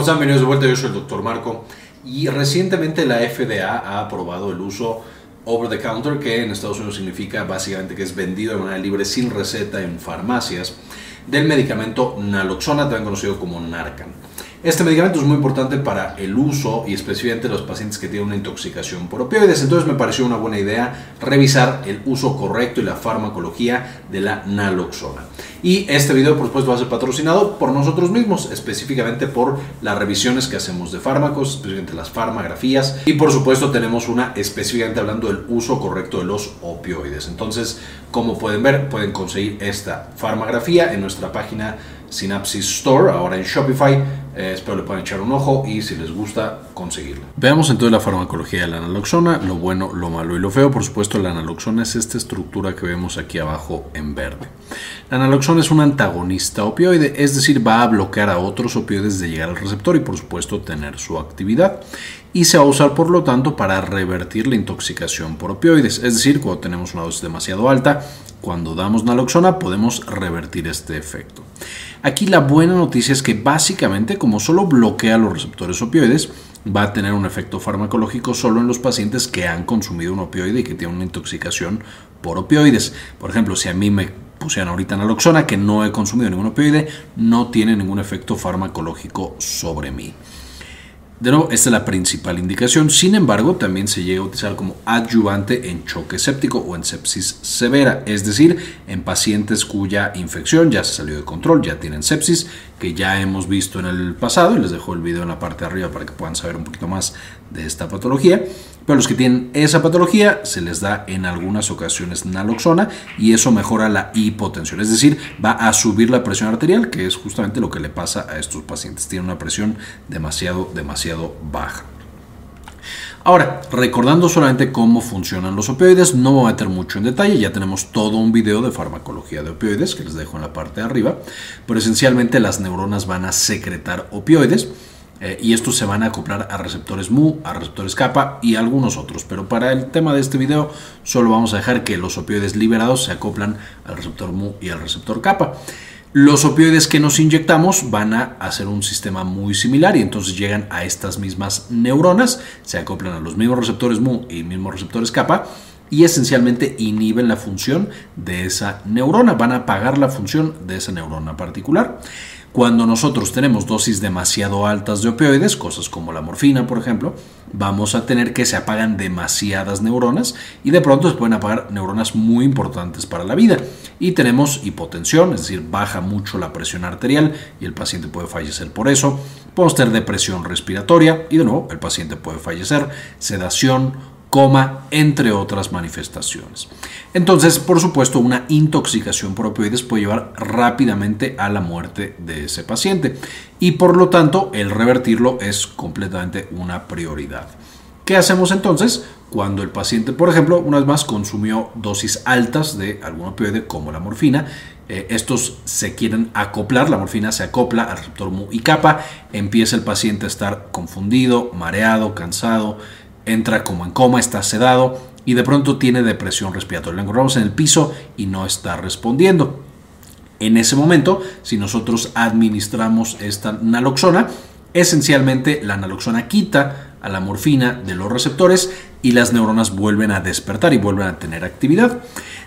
¿Cómo están? Bienvenidos de vuelta. Yo soy el doctor Marco. Y recientemente la FDA ha aprobado el uso over the counter, que en Estados Unidos significa básicamente que es vendido de manera libre sin receta en farmacias, del medicamento naloxona, también conocido como Narcan. Este medicamento es muy importante para el uso y específicamente los pacientes que tienen una intoxicación por opioides. Entonces me pareció una buena idea revisar el uso correcto y la farmacología de la naloxona. Y este video, por supuesto, va a ser patrocinado por nosotros mismos, específicamente por las revisiones que hacemos de fármacos, específicamente las farmagrafías. Y por supuesto, tenemos una específicamente hablando del uso correcto de los opioides. Entonces, como pueden ver, pueden conseguir esta farmagrafía en nuestra página Synapsis Store, ahora en Shopify. Eh, espero le puedan echar un ojo y si les gusta, conseguirla. Veamos entonces la farmacología de la naloxona, lo bueno, lo malo y lo feo. Por supuesto, la naloxona es esta estructura que vemos aquí abajo en verde. La naloxona es un antagonista opioide, es decir, va a bloquear a otros opioides de llegar al receptor y por supuesto tener su actividad. Y se va a usar por lo tanto para revertir la intoxicación por opioides, es decir, cuando tenemos una dosis demasiado alta, cuando damos naloxona podemos revertir este efecto. Aquí la buena noticia es que básicamente como solo bloquea los receptores opioides, va a tener un efecto farmacológico solo en los pacientes que han consumido un opioide y que tienen una intoxicación por opioides. Por ejemplo, si a mí me pusieran ahorita naloxona que no he consumido ningún opioide, no tiene ningún efecto farmacológico sobre mí. De nuevo, esta es la principal indicación. Sin embargo, también se llega a utilizar como adyuvante en choque séptico o en sepsis severa, es decir, en pacientes cuya infección ya se salió de control, ya tienen sepsis, que ya hemos visto en el pasado, y les dejo el video en la parte de arriba para que puedan saber un poquito más de esta patología. Pero los que tienen esa patología se les da en algunas ocasiones naloxona y eso mejora la hipotensión, es decir, va a subir la presión arterial, que es justamente lo que le pasa a estos pacientes. Tienen una presión demasiado, demasiado baja. Ahora, recordando solamente cómo funcionan los opioides, no voy a meter mucho en detalle, ya tenemos todo un video de farmacología de opioides que les dejo en la parte de arriba, pero esencialmente las neuronas van a secretar opioides eh, y estos se van a acoplar a receptores MU, a receptores kappa y algunos otros. Pero para el tema de este video solo vamos a dejar que los opioides liberados se acoplan al receptor MU y al receptor kappa. Los opioides que nos inyectamos van a hacer un sistema muy similar y entonces llegan a estas mismas neuronas, se acoplan a los mismos receptores MU y mismos receptores kappa y esencialmente inhiben la función de esa neurona, van a apagar la función de esa neurona particular. Cuando nosotros tenemos dosis demasiado altas de opioides, cosas como la morfina, por ejemplo, vamos a tener que se apagan demasiadas neuronas y de pronto se pueden apagar neuronas muy importantes para la vida. Y tenemos hipotensión, es decir, baja mucho la presión arterial y el paciente puede fallecer por eso. Podemos tener depresión respiratoria y de nuevo el paciente puede fallecer, sedación, coma, entre otras manifestaciones. Entonces, por supuesto, una intoxicación por opioides puede llevar rápidamente a la muerte de ese paciente y por lo tanto el revertirlo es completamente una prioridad. ¿Qué hacemos entonces cuando el paciente, por ejemplo, una vez más consumió dosis altas de algún opioide como la morfina? Eh, estos se quieren acoplar, la morfina se acopla al receptor mu y kappa, empieza el paciente a estar confundido, mareado, cansado, entra como en coma, está sedado y de pronto tiene depresión respiratoria. Lo encontramos en el piso y no está respondiendo. En ese momento, si nosotros administramos esta naloxona, esencialmente la naloxona quita a la morfina de los receptores y las neuronas vuelven a despertar y vuelven a tener actividad.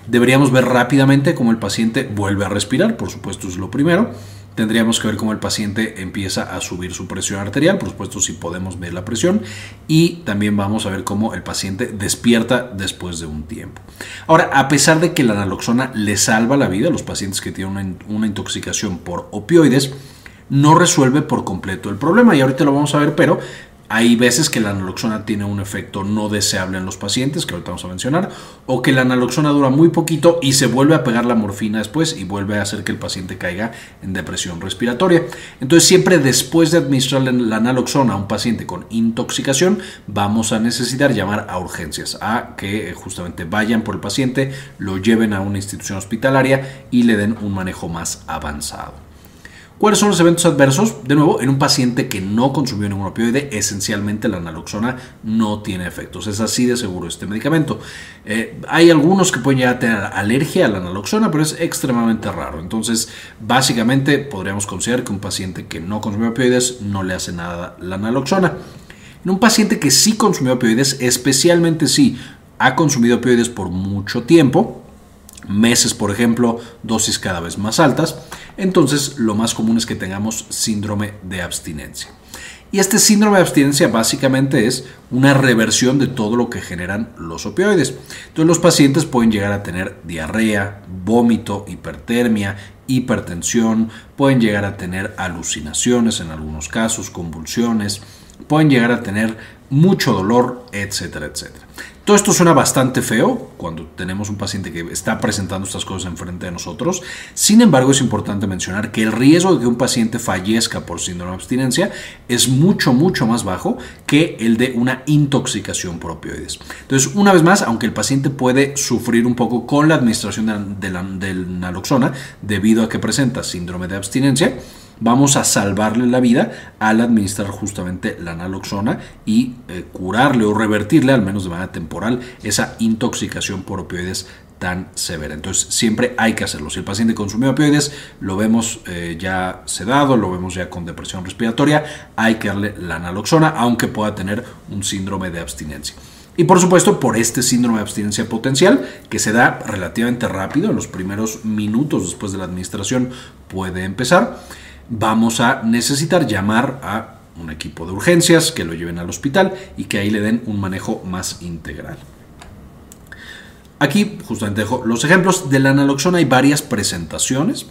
Deberíamos ver rápidamente cómo el paciente vuelve a respirar, por supuesto es lo primero Tendríamos que ver cómo el paciente empieza a subir su presión arterial, por supuesto si podemos ver la presión, y también vamos a ver cómo el paciente despierta después de un tiempo. Ahora, a pesar de que la naloxona le salva la vida a los pacientes que tienen una intoxicación por opioides, no resuelve por completo el problema. Y ahorita lo vamos a ver, pero hay veces que la naloxona tiene un efecto no deseable en los pacientes, que ahorita vamos a mencionar, o que la naloxona dura muy poquito y se vuelve a pegar la morfina después y vuelve a hacer que el paciente caiga en depresión respiratoria. Entonces, siempre después de administrar la naloxona a un paciente con intoxicación, vamos a necesitar llamar a urgencias, a que justamente vayan por el paciente, lo lleven a una institución hospitalaria y le den un manejo más avanzado. ¿Cuáles son los eventos adversos? De nuevo, en un paciente que no consumió ningún opioide, esencialmente la naloxona no tiene efectos. Es así de seguro este medicamento. Eh, hay algunos que pueden llegar a tener alergia a la naloxona, pero es extremadamente raro. Entonces, básicamente podríamos considerar que un paciente que no consumió opioides no le hace nada la naloxona. En un paciente que sí consumió opioides, especialmente si ha consumido opioides por mucho tiempo, meses por ejemplo, dosis cada vez más altas, entonces lo más común es que tengamos síndrome de abstinencia. Y este síndrome de abstinencia básicamente es una reversión de todo lo que generan los opioides. Entonces los pacientes pueden llegar a tener diarrea, vómito, hipertermia, hipertensión, pueden llegar a tener alucinaciones en algunos casos, convulsiones, pueden llegar a tener mucho dolor, etcétera, etcétera. Todo esto suena bastante feo cuando tenemos un paciente que está presentando estas cosas enfrente de nosotros. Sin embargo, es importante mencionar que el riesgo de que un paciente fallezca por síndrome de abstinencia es mucho, mucho más bajo que el de una intoxicación por opioides. Entonces, una vez más, aunque el paciente puede sufrir un poco con la administración de la, de naloxona debido a que presenta síndrome de abstinencia, vamos a salvarle la vida al administrar justamente la naloxona y eh, curarle o revertirle, al menos de manera temporal, esa intoxicación por opioides tan severa. Entonces siempre hay que hacerlo. Si el paciente consumió opioides, lo vemos eh, ya sedado, lo vemos ya con depresión respiratoria, hay que darle la naloxona, aunque pueda tener un síndrome de abstinencia. Y por supuesto, por este síndrome de abstinencia potencial, que se da relativamente rápido, en los primeros minutos después de la administración puede empezar vamos a necesitar llamar a un equipo de urgencias que lo lleven al hospital y que ahí le den un manejo más integral. Aquí justamente dejo los ejemplos. De la naloxona hay varias presentaciones.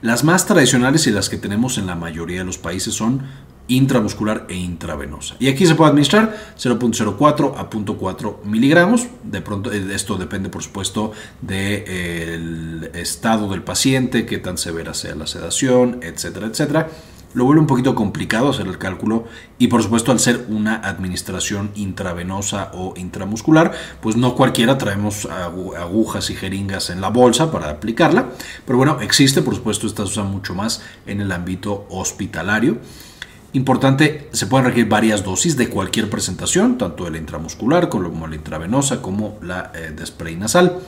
Las más tradicionales y las que tenemos en la mayoría de los países son intramuscular e intravenosa. Y aquí se puede administrar 0.04 a 0.4 miligramos. De pronto, eh, esto depende, por supuesto, del estado del paciente, qué tan severa sea la sedación, etcétera, etcétera. Lo vuelve un poquito complicado hacer el cálculo y por supuesto al ser una administración intravenosa o intramuscular, pues no cualquiera traemos agujas y jeringas en la bolsa para aplicarla, pero bueno, existe, por supuesto, esta se usa mucho más en el ámbito hospitalario. Importante, se pueden requerir varias dosis de cualquier presentación, tanto de la intramuscular como la intravenosa, como la eh, de spray nasal.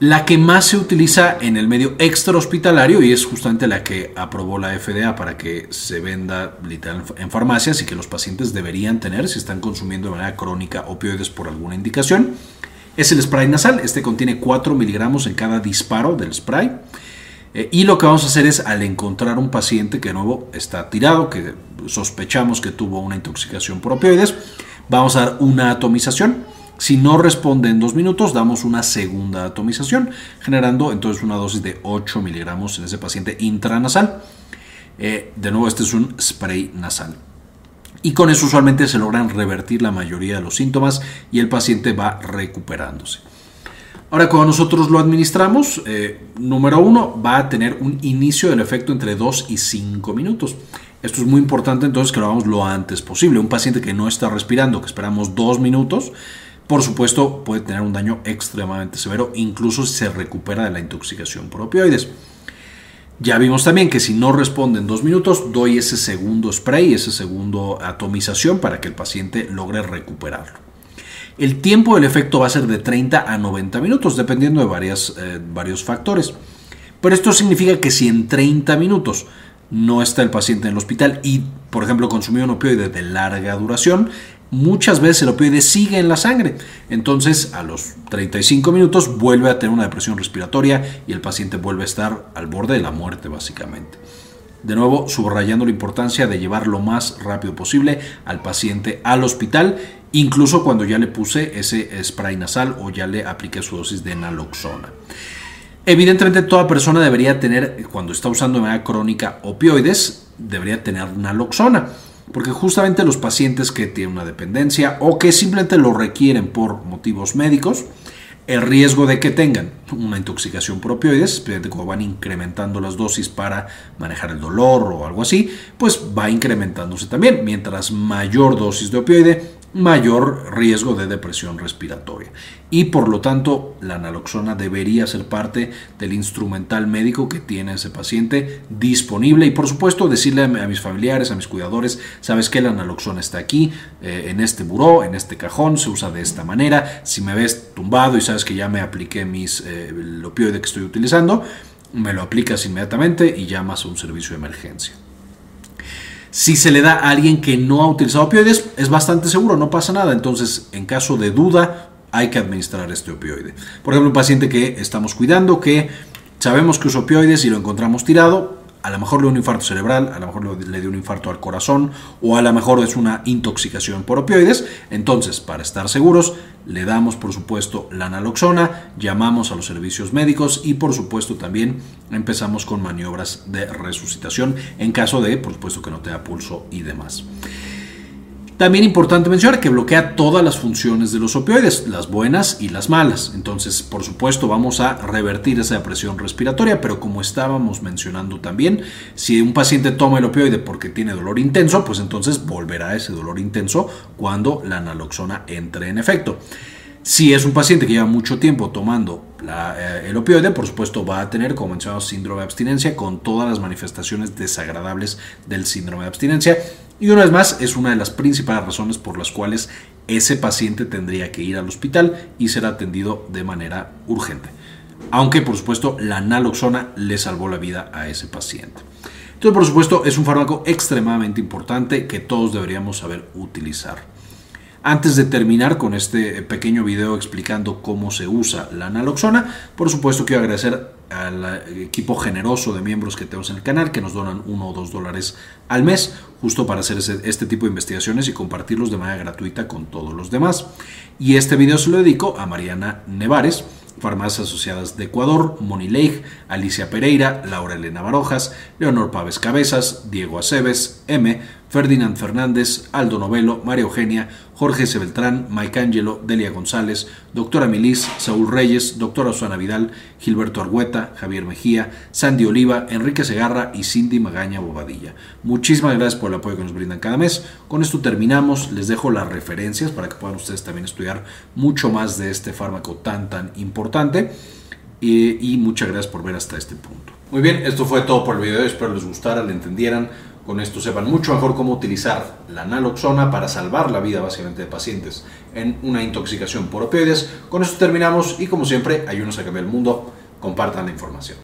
La que más se utiliza en el medio extrahospitalario y es justamente la que aprobó la FDA para que se venda literal en farmacias y que los pacientes deberían tener si están consumiendo de manera crónica opioides por alguna indicación, es el spray nasal. Este contiene 4 miligramos en cada disparo del spray. Eh, y lo que vamos a hacer es, al encontrar un paciente que de nuevo está tirado, que sospechamos que tuvo una intoxicación por opioides, vamos a dar una atomización. Si no responde en dos minutos, damos una segunda atomización, generando entonces una dosis de 8 miligramos en ese paciente intranasal. Eh, de nuevo, este es un spray nasal. Y con eso usualmente se logran revertir la mayoría de los síntomas y el paciente va recuperándose. Ahora, cuando nosotros lo administramos, eh, número uno, va a tener un inicio del efecto entre 2 y 5 minutos. Esto es muy importante entonces que lo hagamos lo antes posible. Un paciente que no está respirando, que esperamos 2 minutos, por supuesto puede tener un daño extremadamente severo, incluso si se recupera de la intoxicación por opioides. Ya vimos también que si no responde en 2 minutos, doy ese segundo spray, ese segundo atomización para que el paciente logre recuperarlo. El tiempo del efecto va a ser de 30 a 90 minutos, dependiendo de varias, eh, varios factores. Pero esto significa que si en 30 minutos no está el paciente en el hospital y, por ejemplo, consumió un opioide de larga duración, muchas veces el opioide sigue en la sangre. Entonces, a los 35 minutos vuelve a tener una depresión respiratoria y el paciente vuelve a estar al borde de la muerte, básicamente. De nuevo, subrayando la importancia de llevar lo más rápido posible al paciente al hospital incluso cuando ya le puse ese spray nasal o ya le apliqué su dosis de naloxona. Evidentemente toda persona debería tener, cuando está usando de manera crónica opioides, debería tener naloxona, porque justamente los pacientes que tienen una dependencia o que simplemente lo requieren por motivos médicos, el riesgo de que tengan una intoxicación por opioides, especialmente cuando van incrementando las dosis para manejar el dolor o algo así, pues va incrementándose también. Mientras mayor dosis de opioide, mayor riesgo de depresión respiratoria. Y por lo tanto, la naloxona debería ser parte del instrumental médico que tiene ese paciente disponible. Y por supuesto, decirle a mis familiares, a mis cuidadores, sabes que la naloxona está aquí, eh, en este buró, en este cajón, se usa de esta manera. Si me ves tumbado y sabes que ya me apliqué mis, eh, el opioide que estoy utilizando, me lo aplicas inmediatamente y llamas a un servicio de emergencia. Si se le da a alguien que no ha utilizado opioides, es bastante seguro, no pasa nada. Entonces, en caso de duda, hay que administrar este opioide. Por ejemplo, un paciente que estamos cuidando, que sabemos que usa opioides y lo encontramos tirado, a lo mejor le dio un infarto cerebral, a lo mejor le dio un infarto al corazón o a lo mejor es una intoxicación por opioides. Entonces, para estar seguros, le damos por supuesto la naloxona, llamamos a los servicios médicos y por supuesto también empezamos con maniobras de resucitación en caso de, por supuesto, que no tenga pulso y demás. También importante mencionar que bloquea todas las funciones de los opioides, las buenas y las malas. Entonces, por supuesto, vamos a revertir esa presión respiratoria, pero como estábamos mencionando también, si un paciente toma el opioide porque tiene dolor intenso, pues entonces volverá ese dolor intenso cuando la naloxona entre en efecto. Si es un paciente que lleva mucho tiempo tomando eh, el opioide, por supuesto va a tener, como mencionamos, síndrome de abstinencia con todas las manifestaciones desagradables del síndrome de abstinencia. Y una vez más, es una de las principales razones por las cuales ese paciente tendría que ir al hospital y ser atendido de manera urgente. Aunque, por supuesto, la naloxona le salvó la vida a ese paciente. Entonces, por supuesto, es un fármaco extremadamente importante que todos deberíamos saber utilizar. Antes de terminar con este pequeño video explicando cómo se usa la naloxona, por supuesto quiero agradecer al equipo generoso de miembros que tenemos en el canal que nos donan uno o dos dólares al mes justo para hacer este tipo de investigaciones y compartirlos de manera gratuita con todos los demás. Y este video se lo dedico a Mariana Nevares, Farmacias Asociadas de Ecuador, Moni Leigh, Alicia Pereira, Laura Elena Barojas, Leonor Paves Cabezas, Diego Aceves, M, Ferdinand Fernández, Aldo Novelo, María Eugenia, Jorge C. Beltrán, Mike Angelo, Delia González, Doctora Milis, Saúl Reyes, Doctora Susana Vidal, Gilberto Argueta, Javier Mejía, Sandy Oliva, Enrique Segarra y Cindy Magaña Bobadilla. Muchísimas gracias por el apoyo que nos brindan cada mes. Con esto terminamos. Les dejo las referencias para que puedan ustedes también estudiar mucho más de este fármaco tan tan importante. Y, y muchas gracias por ver hasta este punto. Muy bien, esto fue todo por el video. Espero les gustara, le entendieran con esto sepan mucho mejor cómo utilizar la naloxona para salvar la vida básicamente de pacientes en una intoxicación por opioides. Con esto terminamos y como siempre, ayúdenos a cambiar el mundo. Compartan la información.